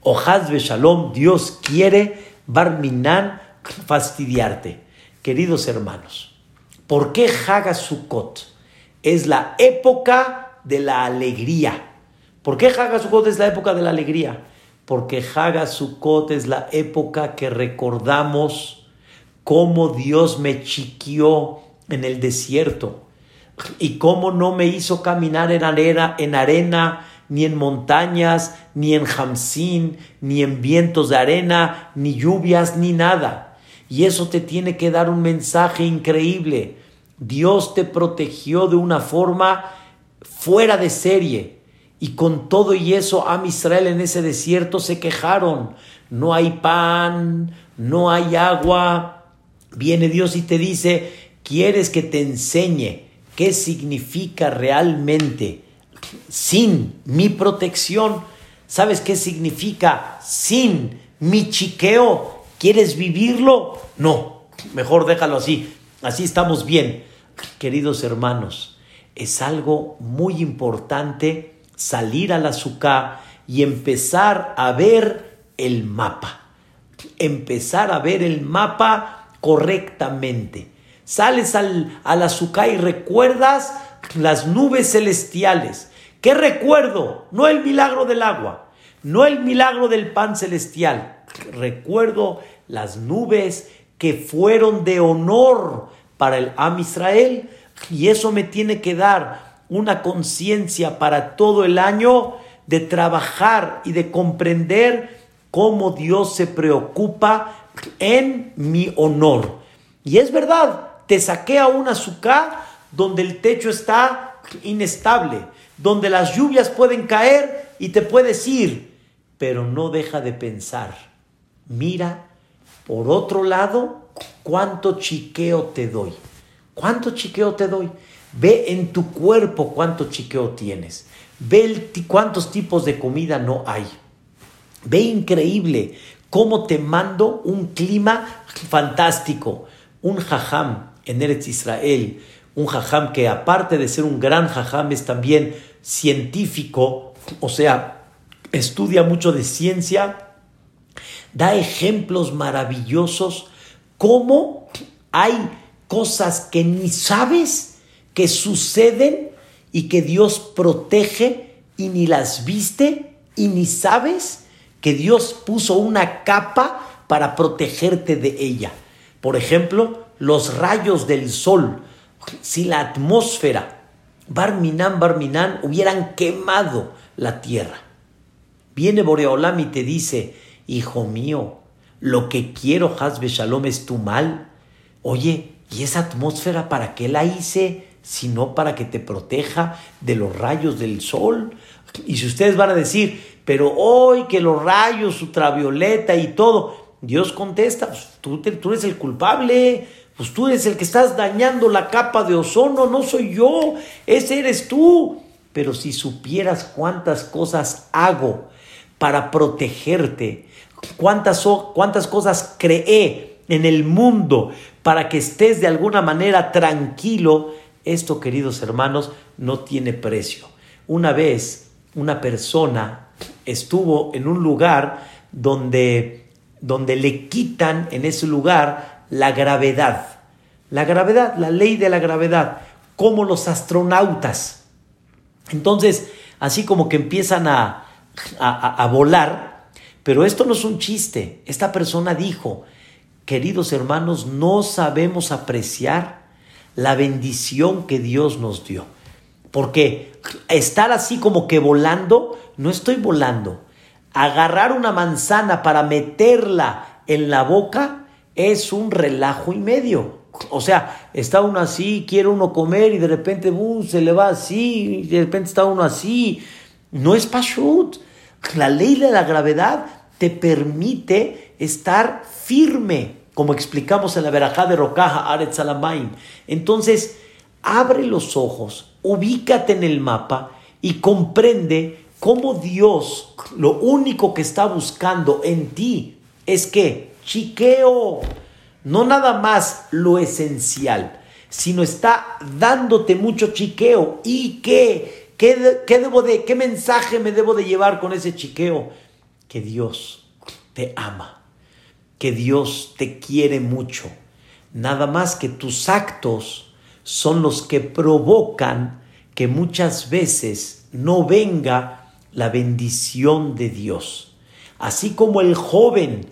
O Hasbe Shalom, Dios quiere, Barminan, fastidiarte. Queridos hermanos, ¿Por qué Hagasukot? Es la época de la alegría. ¿Por qué Hagasukot es la época de la alegría? Porque Hagasukot es la época que recordamos cómo Dios me chiquió en el desierto y cómo no me hizo caminar en arena, en arena ni en montañas, ni en jamsín, ni en vientos de arena, ni lluvias, ni nada y eso te tiene que dar un mensaje increíble. Dios te protegió de una forma fuera de serie. Y con todo y eso, a Israel en ese desierto se quejaron. No hay pan, no hay agua, viene Dios y te dice, ¿quieres que te enseñe qué significa realmente sin mi protección? ¿Sabes qué significa sin mi chiqueo? ¿Quieres vivirlo? No, mejor déjalo así. Así estamos bien. Queridos hermanos, es algo muy importante salir al azúcar y empezar a ver el mapa. Empezar a ver el mapa correctamente. Sales al, al azúcar y recuerdas las nubes celestiales. ¿Qué recuerdo? No el milagro del agua, no el milagro del pan celestial. Recuerdo las nubes que fueron de honor para el Am Israel y eso me tiene que dar una conciencia para todo el año de trabajar y de comprender cómo Dios se preocupa en mi honor. Y es verdad, te saqué a un azúcar donde el techo está inestable, donde las lluvias pueden caer y te puedes ir, pero no deja de pensar. Mira, por otro lado, cuánto chiqueo te doy. ¿Cuánto chiqueo te doy? Ve en tu cuerpo cuánto chiqueo tienes. Ve cuántos tipos de comida no hay. Ve increíble cómo te mando un clima fantástico. Un jajam en Eretz Israel, un jajam que aparte de ser un gran jajam es también científico, o sea, estudia mucho de ciencia, da ejemplos maravillosos, cómo hay cosas que ni sabes que suceden y que Dios protege y ni las viste y ni sabes que Dios puso una capa para protegerte de ella. Por ejemplo, los rayos del sol. Si la atmósfera, Barminan, Barminan, hubieran quemado la tierra. Viene Boreolam y te dice, hijo mío, lo que quiero, Hazbe Shalom, es tu mal. Oye, ¿y esa atmósfera para qué la hice? Sino para que te proteja de los rayos del sol. Y si ustedes van a decir, pero hoy que los rayos ultravioleta y todo, Dios contesta, pues, tú, tú eres el culpable, pues tú eres el que estás dañando la capa de ozono, no soy yo, ese eres tú. Pero si supieras cuántas cosas hago para protegerte, cuántas, cuántas cosas creé en el mundo para que estés de alguna manera tranquilo, esto, queridos hermanos, no tiene precio. Una vez una persona estuvo en un lugar donde, donde le quitan en ese lugar la gravedad. La gravedad, la ley de la gravedad, como los astronautas. Entonces, así como que empiezan a, a, a volar, pero esto no es un chiste. Esta persona dijo, queridos hermanos, no sabemos apreciar la bendición que Dios nos dio. Porque estar así como que volando, no estoy volando. Agarrar una manzana para meterla en la boca es un relajo y medio. O sea, está uno así, quiere uno comer y de repente se le va así, y de repente está uno así. No es pashut. La ley de la gravedad te permite estar firme, como explicamos en la verajá de Rocaja, Aretz Entonces, abre los ojos, ubícate en el mapa y comprende cómo Dios lo único que está buscando en ti es que chiqueo, no nada más lo esencial, sino está dándote mucho chiqueo y que ¿Qué, debo de, ¿Qué mensaje me debo de llevar con ese chiqueo? Que Dios te ama, que Dios te quiere mucho. Nada más que tus actos son los que provocan que muchas veces no venga la bendición de Dios. Así como el joven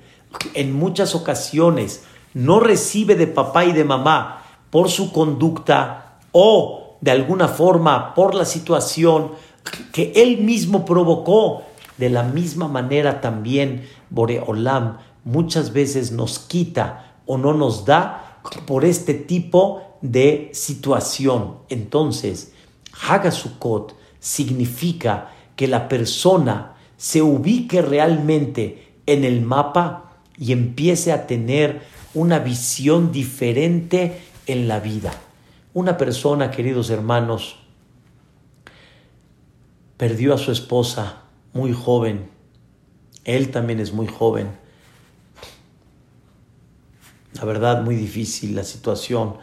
en muchas ocasiones no recibe de papá y de mamá por su conducta o de alguna forma por la situación que él mismo provocó, de la misma manera también Boreolam muchas veces nos quita o no nos da por este tipo de situación. Entonces, Hagasukot significa que la persona se ubique realmente en el mapa y empiece a tener una visión diferente en la vida. Una persona, queridos hermanos, perdió a su esposa muy joven. Él también es muy joven. La verdad, muy difícil la situación.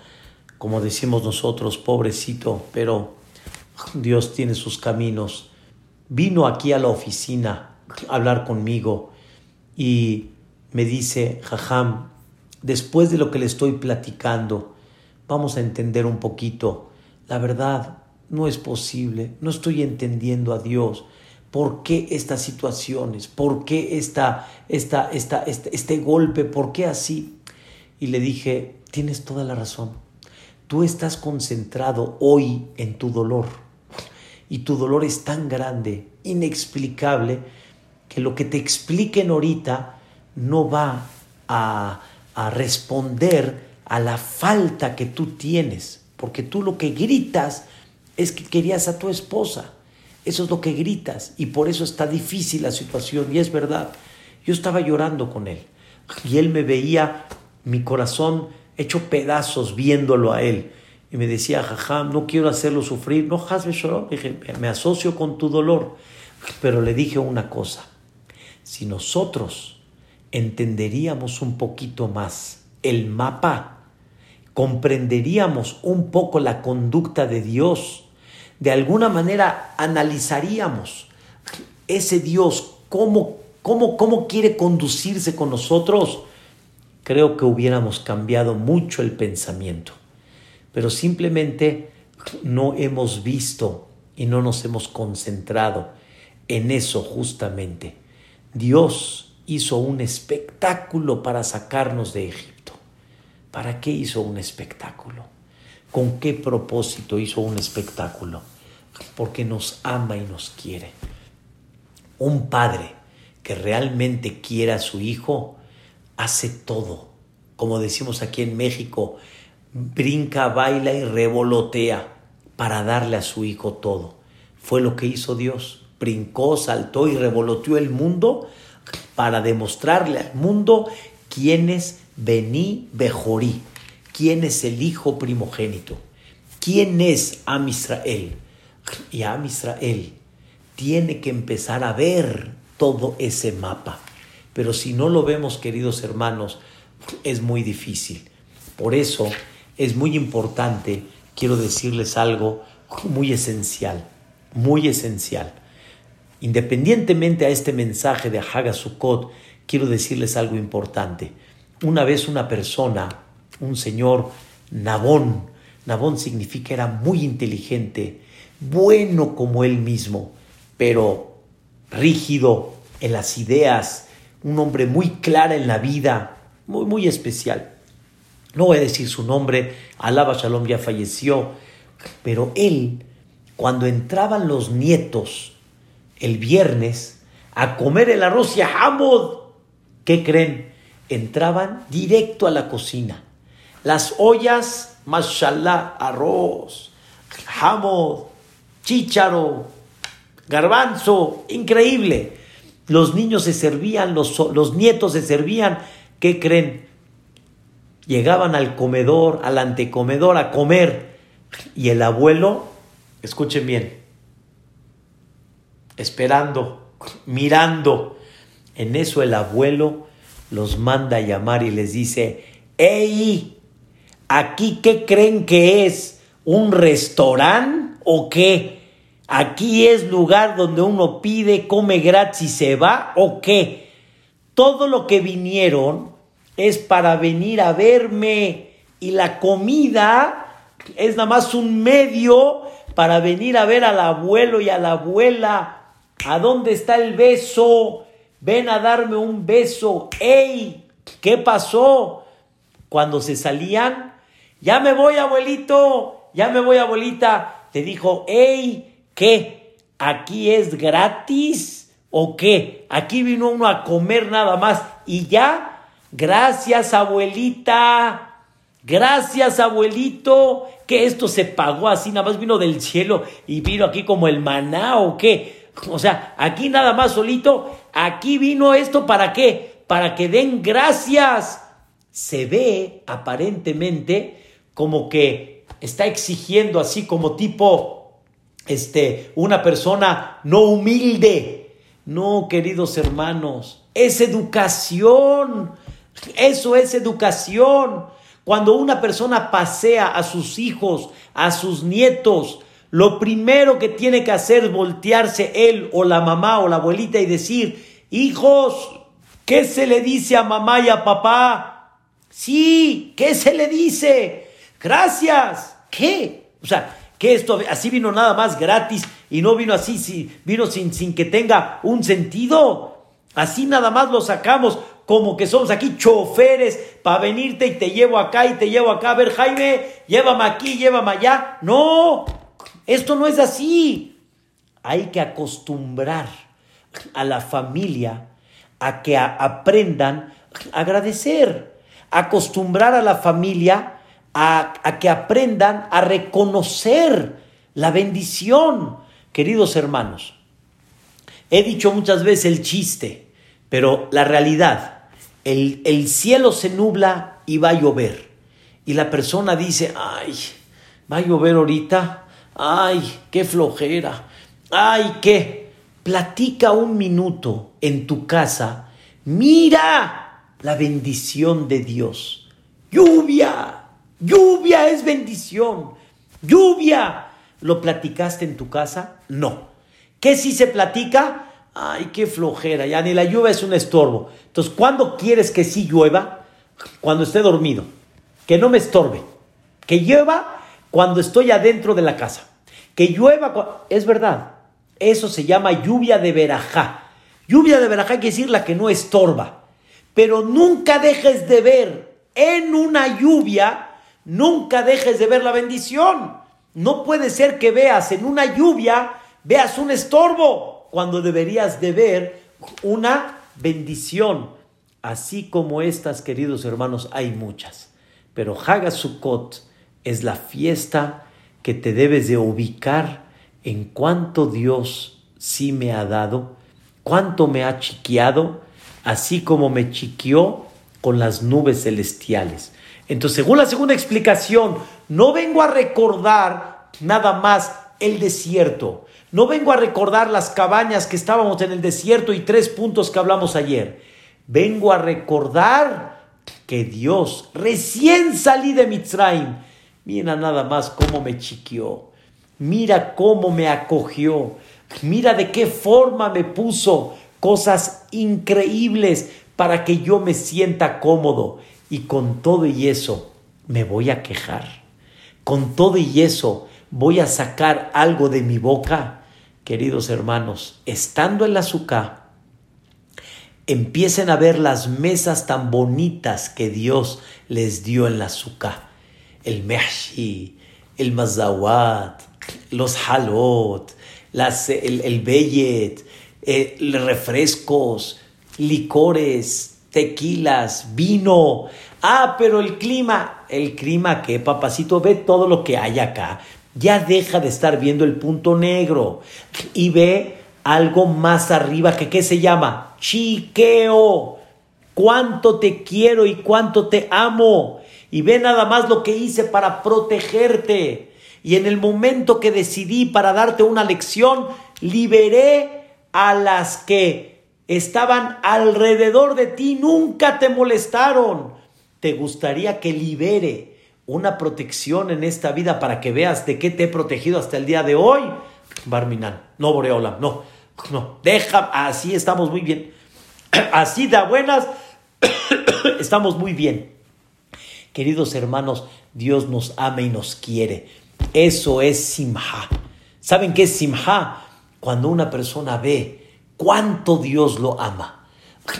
Como decimos nosotros, pobrecito, pero Dios tiene sus caminos. Vino aquí a la oficina a hablar conmigo y me dice, Jajam, después de lo que le estoy platicando, vamos a entender un poquito. La verdad, no es posible, no estoy entendiendo a Dios. ¿Por qué estas situaciones? ¿Por qué esta, esta, esta, este, este golpe? ¿Por qué así? Y le dije, tienes toda la razón. Tú estás concentrado hoy en tu dolor. Y tu dolor es tan grande, inexplicable, que lo que te expliquen ahorita no va a, a responder a la falta que tú tienes, porque tú lo que gritas es que querías a tu esposa. Eso es lo que gritas y por eso está difícil la situación y es verdad. Yo estaba llorando con él y él me veía mi corazón hecho pedazos viéndolo a él. Y me decía, jajam, no quiero hacerlo sufrir. No, hazme llorar. Dije, me asocio con tu dolor. Pero le dije una cosa. Si nosotros entenderíamos un poquito más el mapa comprenderíamos un poco la conducta de Dios, de alguna manera analizaríamos ese Dios, cómo, cómo, cómo quiere conducirse con nosotros, creo que hubiéramos cambiado mucho el pensamiento. Pero simplemente no hemos visto y no nos hemos concentrado en eso justamente. Dios hizo un espectáculo para sacarnos de Egipto. ¿Para qué hizo un espectáculo? ¿Con qué propósito hizo un espectáculo? Porque nos ama y nos quiere. Un padre que realmente quiere a su hijo hace todo. Como decimos aquí en México, brinca, baila y revolotea para darle a su hijo todo. Fue lo que hizo Dios. Brincó, saltó y revoloteó el mundo para demostrarle al mundo quién es Bení Bejorí. ¿Quién es el hijo primogénito? ¿Quién es Am Israel? Y Am Israel tiene que empezar a ver todo ese mapa. Pero si no lo vemos, queridos hermanos, es muy difícil. Por eso es muy importante, quiero decirles algo muy esencial, muy esencial. Independientemente a este mensaje de Hagasukot, quiero decirles algo importante. Una vez una persona, un señor Nabón, Nabón significa era muy inteligente, bueno como él mismo, pero rígido en las ideas, un hombre muy clara en la vida, muy, muy especial. No voy a decir su nombre, Alaba Shalom ya falleció, pero él, cuando entraban los nietos el viernes a comer el arroz y a Hamod, ¿qué creen? entraban directo a la cocina. Las ollas, mashallah, arroz, jamón, chícharo, garbanzo, increíble. Los niños se servían, los, los nietos se servían. ¿Qué creen? Llegaban al comedor, al antecomedor a comer. Y el abuelo, escuchen bien, esperando, mirando. En eso el abuelo los manda a llamar y les dice, ¡Ey! ¿Aquí qué creen que es? ¿Un restaurante o qué? ¿Aquí es lugar donde uno pide, come gratis y se va o qué? Todo lo que vinieron es para venir a verme y la comida es nada más un medio para venir a ver al abuelo y a la abuela. ¿A dónde está el beso? ven a darme un beso, ¡ey! ¿Qué pasó? Cuando se salían, ya me voy abuelito, ya me voy abuelita, te dijo, ¡ey! ¿Qué? ¿Aquí es gratis? ¿O qué? Aquí vino uno a comer nada más y ya, gracias abuelita. Gracias, abuelito, que esto se pagó así, nada más vino del cielo y vino aquí como el maná o qué. O sea, aquí nada más solito, aquí vino esto para qué? para que den gracias. Se ve aparentemente como que está exigiendo así como tipo este una persona no humilde. No, queridos hermanos, es educación. Eso es educación. Cuando una persona pasea a sus hijos, a sus nietos, lo primero que tiene que hacer es voltearse él o la mamá o la abuelita y decir, hijos, ¿qué se le dice a mamá y a papá? Sí, ¿qué se le dice? Gracias. ¿Qué? O sea, que esto así vino nada más gratis y no vino así, vino sin, sin que tenga un sentido. Así nada más lo sacamos como que somos aquí choferes para venirte y te llevo acá y te llevo acá. A ver, Jaime, llévame aquí, llévame allá. No, esto no es así. Hay que acostumbrar a la familia a que aprendan a agradecer, acostumbrar a la familia a, que aprendan a reconocer la bendición. Queridos hermanos, he dicho muchas veces el chiste, pero la realidad, el, el cielo se nubla y va a llover. Y la persona dice, ay, va a llover ahorita ay, qué flojera, ay, qué. Platica un minuto en tu casa, mira la bendición de Dios. Lluvia, lluvia es bendición, lluvia. ¿Lo platicaste en tu casa? No. ¿Qué si se platica? Ay, qué flojera, ya ni la lluvia es un estorbo. Entonces, ¿cuándo quieres que sí llueva? Cuando esté dormido, que no me estorbe, que llueva cuando estoy adentro de la casa. Que llueva, es verdad, eso se llama lluvia de verajá. Lluvia de verajá quiere decir la que no estorba. Pero nunca dejes de ver en una lluvia, nunca dejes de ver la bendición. No puede ser que veas en una lluvia, veas un estorbo, cuando deberías de ver una bendición. Así como estas, queridos hermanos, hay muchas. Pero Hagasukot es la fiesta que te debes de ubicar en cuánto Dios sí me ha dado, cuánto me ha chiqueado, así como me chiqueó con las nubes celestiales. Entonces, según la segunda explicación, no vengo a recordar nada más el desierto, no vengo a recordar las cabañas que estábamos en el desierto y tres puntos que hablamos ayer. Vengo a recordar que Dios, recién salí de Mitzrayim, Mira nada más cómo me chiqueó. Mira cómo me acogió. Mira de qué forma me puso cosas increíbles para que yo me sienta cómodo. Y con todo y eso me voy a quejar. Con todo y eso voy a sacar algo de mi boca. Queridos hermanos, estando en la azúcar, empiecen a ver las mesas tan bonitas que Dios les dio en la azúcar el mehshi, el mazawat, los halot, las, el, el eh, refrescos, licores, tequilas, vino. Ah, pero el clima, el clima que, papacito, ve todo lo que hay acá. Ya deja de estar viendo el punto negro y ve algo más arriba que, ¿qué se llama? Chiqueo. Cuánto te quiero y cuánto te amo y ve nada más lo que hice para protegerte. Y en el momento que decidí para darte una lección, liberé a las que estaban alrededor de ti, nunca te molestaron. ¿Te gustaría que libere una protección en esta vida para que veas de qué te he protegido hasta el día de hoy? Barminan, no Boreola, no, no, deja, así estamos muy bien. Así de buenas, estamos muy bien. Queridos hermanos, Dios nos ama y nos quiere. Eso es simha. ¿Saben qué es simha? Cuando una persona ve cuánto Dios lo ama.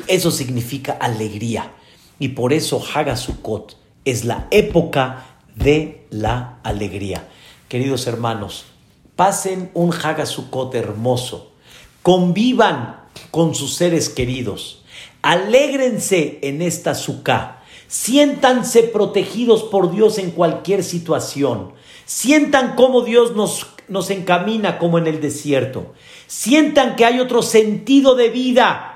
Eso significa alegría. Y por eso Hagasukot es la época de la alegría. Queridos hermanos, pasen un Hagasukot hermoso. Convivan con sus seres queridos. Alégrense en esta suká Siéntanse protegidos por Dios en cualquier situación. Sientan cómo Dios nos, nos encamina como en el desierto. Sientan que hay otro sentido de vida.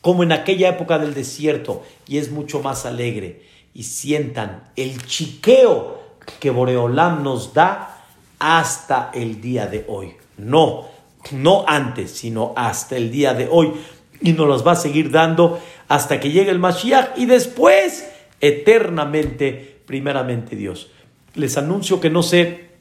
como en aquella época del desierto, y es mucho más alegre. Y sientan el chiqueo que Boreolam nos da hasta el día de hoy. No, no antes, sino hasta el día de hoy. Y nos las va a seguir dando hasta que llegue el Mashiach y después eternamente, primeramente Dios. Les anuncio que no sé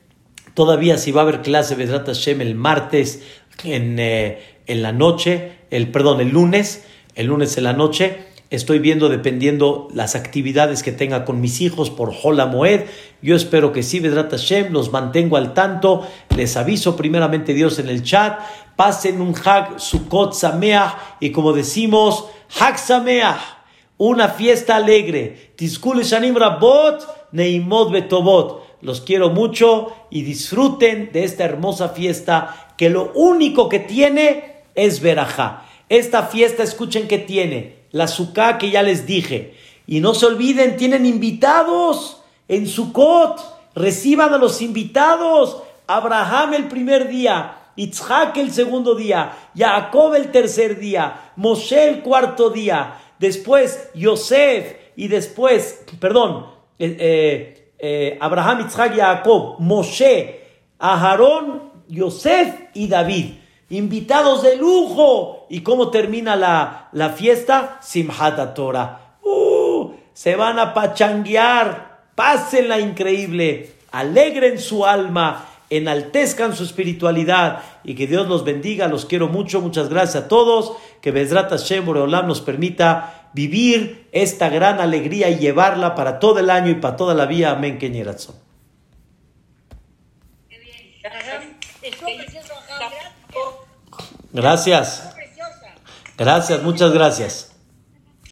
todavía si va a haber clase Vedrat Hashem el martes en, eh, en la noche, el perdón, el lunes, el lunes en la noche. Estoy viendo dependiendo las actividades que tenga con mis hijos por Hola Moed. Yo espero que sí, Vedrat Hashem, los mantengo al tanto. Les aviso primeramente Dios en el chat. Pasen un Hag Sukkot Sameach y como decimos, Hag Sameach, una fiesta alegre. Tizkul Shanim Rabot, Neimot Betobot. Los quiero mucho y disfruten de esta hermosa fiesta que lo único que tiene es verajá. Esta fiesta, escuchen que tiene la suká que ya les dije. Y no se olviden, tienen invitados en Sukkot. Reciban a los invitados. Abraham el primer día, Itzhak el segundo día, Jacob el tercer día, Moshe el cuarto día, después Yosef y después, perdón, eh, eh, eh, Abraham, Itzhak, Jacob, Moshe, Aharón, Yosef y David invitados de lujo. ¿Y cómo termina la, la fiesta? Simhat Torah. Uh, se van a pachanguear, pásenla increíble, alegren su alma, enaltezcan su espiritualidad y que Dios los bendiga. Los quiero mucho, muchas gracias a todos. Que Bezrat Hashem Boreolam nos permita vivir esta gran alegría y llevarla para todo el año y para toda la vida. Amén, Keñerazón. Gracias. Gracias, muchas gracias.